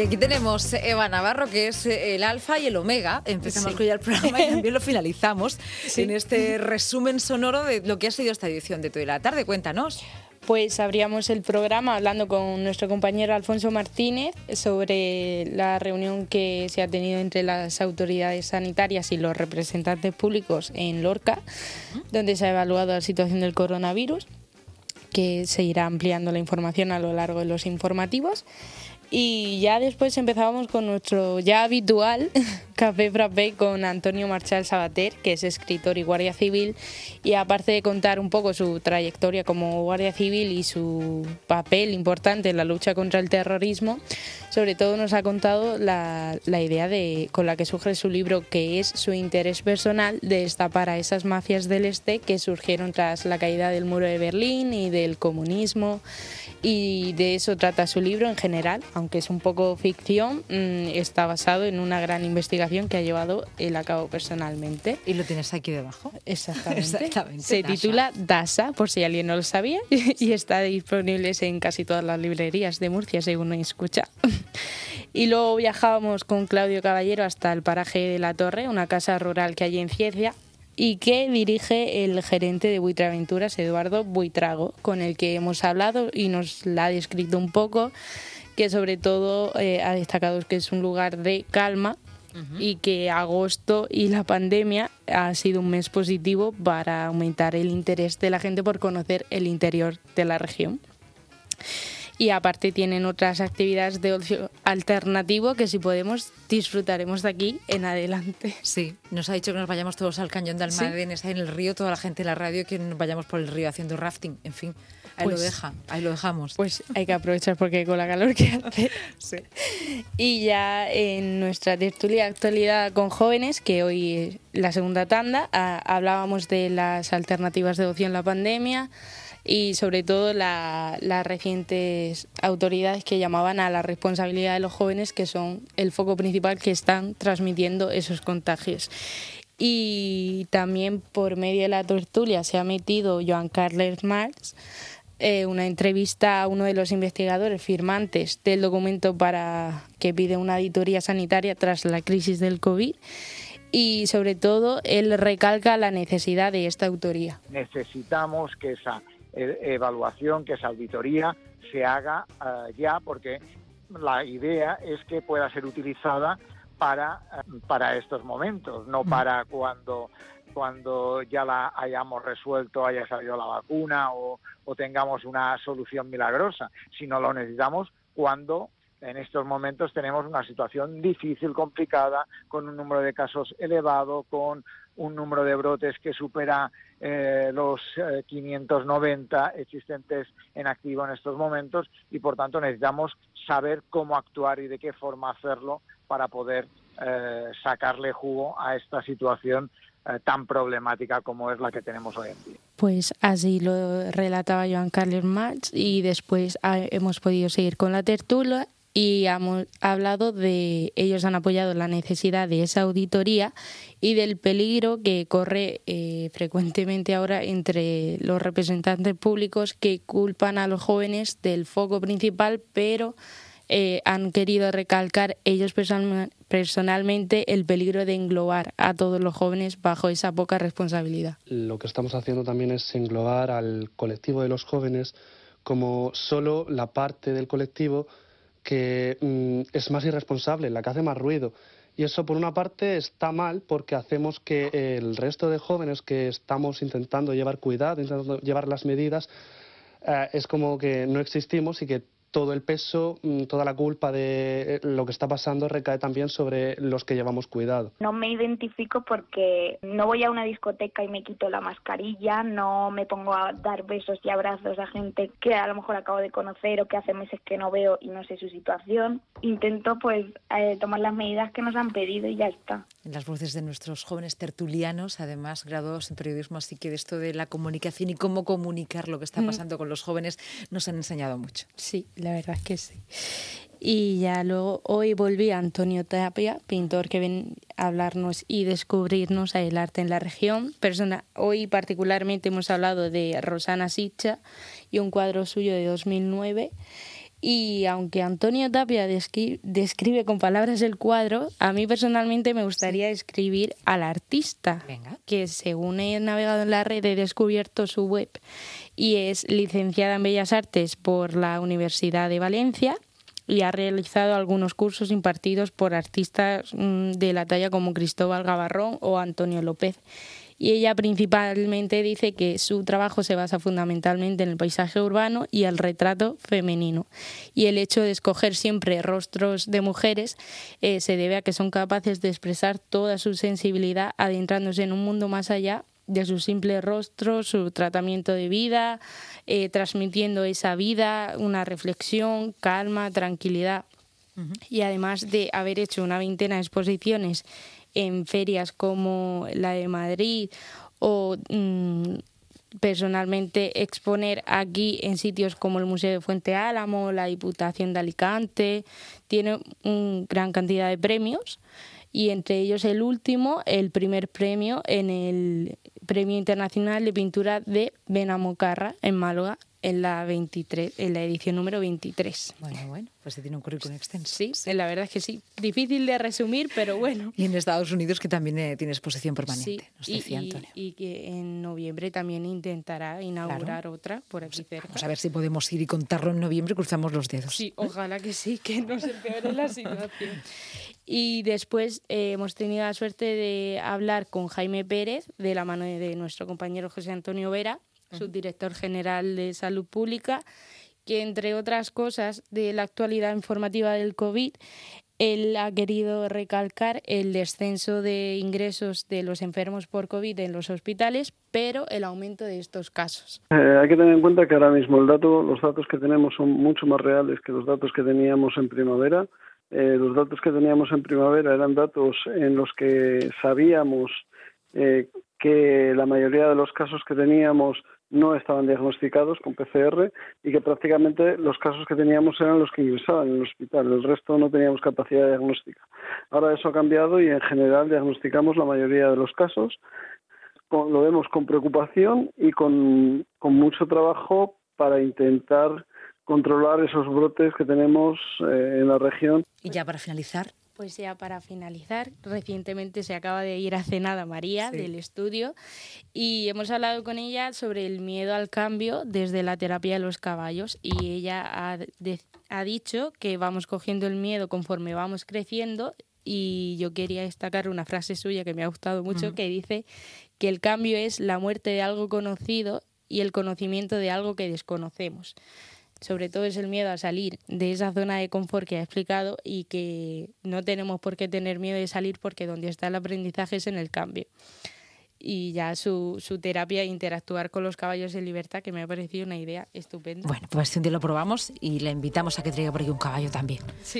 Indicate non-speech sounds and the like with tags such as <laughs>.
Y aquí tenemos Eva Navarro, que es el alfa y el omega. Empezamos con ya el programa y también lo <laughs> finalizamos en este resumen sonoro de lo que ha sido esta edición de Toda la Tarde. Cuéntanos. Pues abríamos el programa hablando con nuestro compañero Alfonso Martínez sobre la reunión que se ha tenido entre las autoridades sanitarias y los representantes públicos en Lorca, donde se ha evaluado la situación del coronavirus, que se irá ampliando la información a lo largo de los informativos. Y ya después empezábamos con nuestro ya habitual <laughs> Café Frappé con Antonio Marchal Sabater, que es escritor y guardia civil. Y aparte de contar un poco su trayectoria como guardia civil y su papel importante en la lucha contra el terrorismo, sobre todo nos ha contado la, la idea de, con la que surge su libro, que es su interés personal de destapar a esas mafias del este que surgieron tras la caída del muro de Berlín y del comunismo y de eso trata su libro en general, aunque es un poco ficción, mm, está basado en una gran investigación que ha llevado él a cabo personalmente. ¿Y lo tienes aquí debajo? Exactamente. <laughs> Se titula DASA, por si alguien no lo sabía, <laughs> y está disponible en casi todas las librerías de Murcia, según escucha. <laughs> Y luego viajábamos con Claudio Caballero hasta el paraje de La Torre, una casa rural que hay en Ciencia, y que dirige el gerente de Buitraventuras, Eduardo Buitrago, con el que hemos hablado y nos la ha descrito un poco, que sobre todo eh, ha destacado que es un lugar de calma y que agosto y la pandemia ha sido un mes positivo para aumentar el interés de la gente por conocer el interior de la región y aparte tienen otras actividades de ocio alternativo que si podemos disfrutaremos de aquí en adelante. Sí, nos ha dicho que nos vayamos todos al cañón de Almadén, está en el río, toda la gente de la radio que nos vayamos por el río haciendo rafting, en fin. Ahí lo pues deja, ahí lo dejamos. Pues hay que aprovechar porque con la calor que hace. <laughs> sí. Y ya en nuestra tertulia actualidad con jóvenes, que hoy es la segunda tanda, ah, hablábamos de las alternativas de ocio en la pandemia, y sobre todo las recientes autoridades que llamaban a la responsabilidad de los jóvenes, que son el foco principal que están transmitiendo esos contagios. Y también por medio de la tertulia se ha metido Joan Carles Marx, eh, una entrevista a uno de los investigadores firmantes del documento para que pide una auditoría sanitaria tras la crisis del COVID y sobre todo él recalca la necesidad de esta autoría. Necesitamos que esa e, evaluación, que esa auditoría se haga eh, ya, porque la idea es que pueda ser utilizada para, para estos momentos, no para cuando cuando ya la hayamos resuelto, haya salido la vacuna o, o tengamos una solución milagrosa, sino lo necesitamos cuando en estos momentos tenemos una situación difícil, complicada, con un número de casos elevado, con un número de brotes que supera eh, los 590 eh, existentes en activo en estos momentos y por tanto necesitamos saber cómo actuar y de qué forma hacerlo para poder eh, sacarle jugo a esta situación tan problemática como es la que tenemos hoy en día. Pues así lo relataba Joan Carlos Marx y después ah, hemos podido seguir con la tertulia y hemos hablado de ellos han apoyado la necesidad de esa auditoría y del peligro que corre eh, frecuentemente ahora entre los representantes públicos que culpan a los jóvenes del foco principal, pero eh, han querido recalcar ellos personalmente el peligro de englobar a todos los jóvenes bajo esa poca responsabilidad. Lo que estamos haciendo también es englobar al colectivo de los jóvenes como solo la parte del colectivo que mm, es más irresponsable, la que hace más ruido. Y eso, por una parte, está mal porque hacemos que el resto de jóvenes que estamos intentando llevar cuidado, intentando llevar las medidas, eh, es como que no existimos y que todo el peso, mm, toda la culpa de eh, lo que está pasando recae también sobre los que llevamos cuidado. No me identifico porque no voy a una discoteca y me quito la mascarilla, no me pongo a dar besos y abrazos a gente que a lo mejor acabo de conocer o que hace meses que no veo y no sé su situación. Intento pues eh, tomar las medidas que nos han pedido y ya está. En las voces de nuestros jóvenes tertulianos, además graduados en periodismo, así que de esto de la comunicación y cómo comunicar lo que está mm. pasando con los jóvenes nos han enseñado mucho. Sí, la verdad es que sí. Y ya luego, hoy volví a Antonio Tapia, pintor que ven a hablarnos y descubrirnos el arte en la región. Persona, hoy particularmente hemos hablado de Rosana Sicha y un cuadro suyo de 2009 Y aunque Antonio Tapia describe con palabras el cuadro, a mí personalmente me gustaría escribir al artista, que según he navegado en la red he descubierto su web y es licenciada en Bellas Artes por la Universidad de Valencia y ha realizado algunos cursos impartidos por artistas mm, de la talla como Cristóbal Gavarrón o Antonio López y ella principalmente dice que su trabajo se basa fundamentalmente en el paisaje urbano y el retrato femenino. Y el hecho de escoger siempre rostros de mujeres eh, se debe a que son capaces de expresar toda su sensibilidad adentrándose en un mundo más allá de su simple rostro, su tratamiento de vida, eh, transmitiendo esa vida, una reflexión, calma, tranquilidad. Y además de haber hecho una veintena de exposiciones en ferias como la de Madrid o mm, personalmente exponer aquí en sitios como el Museo de Fuente Álamo, la Diputación de Alicante, tiene una gran cantidad de premios y entre ellos el último, el primer premio en el Premio Internacional de Pintura de Benamocarra en Málaga en la 23, en la edición número 23. Bueno, bueno, pues se tiene un currículum extenso. Sí, la verdad es que sí. Difícil de resumir, pero bueno. Y en Estados Unidos que también eh, tiene exposición permanente, sí, y, Y, que en noviembre también intentará inaugurar otra por aquí cerca. Vamos a ver si podemos ir y contarlo en noviembre, cruzamos los dedos. Sí, ojalá que sí, que no se empeore la situación. <laughs> Y después eh, hemos tenido la suerte de hablar con Jaime Pérez, de la mano de nuestro compañero José Antonio Vera, subdirector general de Salud Pública, que entre otras cosas de la actualidad informativa del COVID, él ha querido recalcar el descenso de ingresos de los enfermos por COVID en los hospitales, pero el aumento de estos casos. Eh, hay que tener en cuenta que ahora mismo el dato, los datos que tenemos son mucho más reales que los datos que teníamos en primavera. Eh, los datos que teníamos en primavera eran datos en los que sabíamos eh, que la mayoría de los casos que teníamos no estaban diagnosticados con PCR y que prácticamente los casos que teníamos eran los que ingresaban en el hospital, el resto no teníamos capacidad diagnóstica. Ahora eso ha cambiado y en general diagnosticamos la mayoría de los casos, lo vemos con preocupación y con, con mucho trabajo para intentar controlar esos brotes que tenemos eh, en la región. Y ya para finalizar, pues ya para finalizar, recientemente se acaba de ir a Cenada María del estudio y hemos hablado con ella sobre el miedo al cambio desde la terapia de los caballos y ella ha, ha dicho que vamos cogiendo el miedo conforme vamos creciendo y yo quería destacar una frase suya que me ha gustado mucho que dice que el cambio es la muerte de algo conocido y el conocimiento de algo que desconocemos sobre todo es el miedo a salir de esa zona de confort que ha explicado y que no tenemos por qué tener miedo de salir porque donde está el aprendizaje es en el cambio. Y ya su, su terapia, interactuar con los caballos en libertad, que me ha parecido una idea estupenda. Bueno, pues un día lo probamos y le invitamos a que traiga por aquí un caballo también. Sí.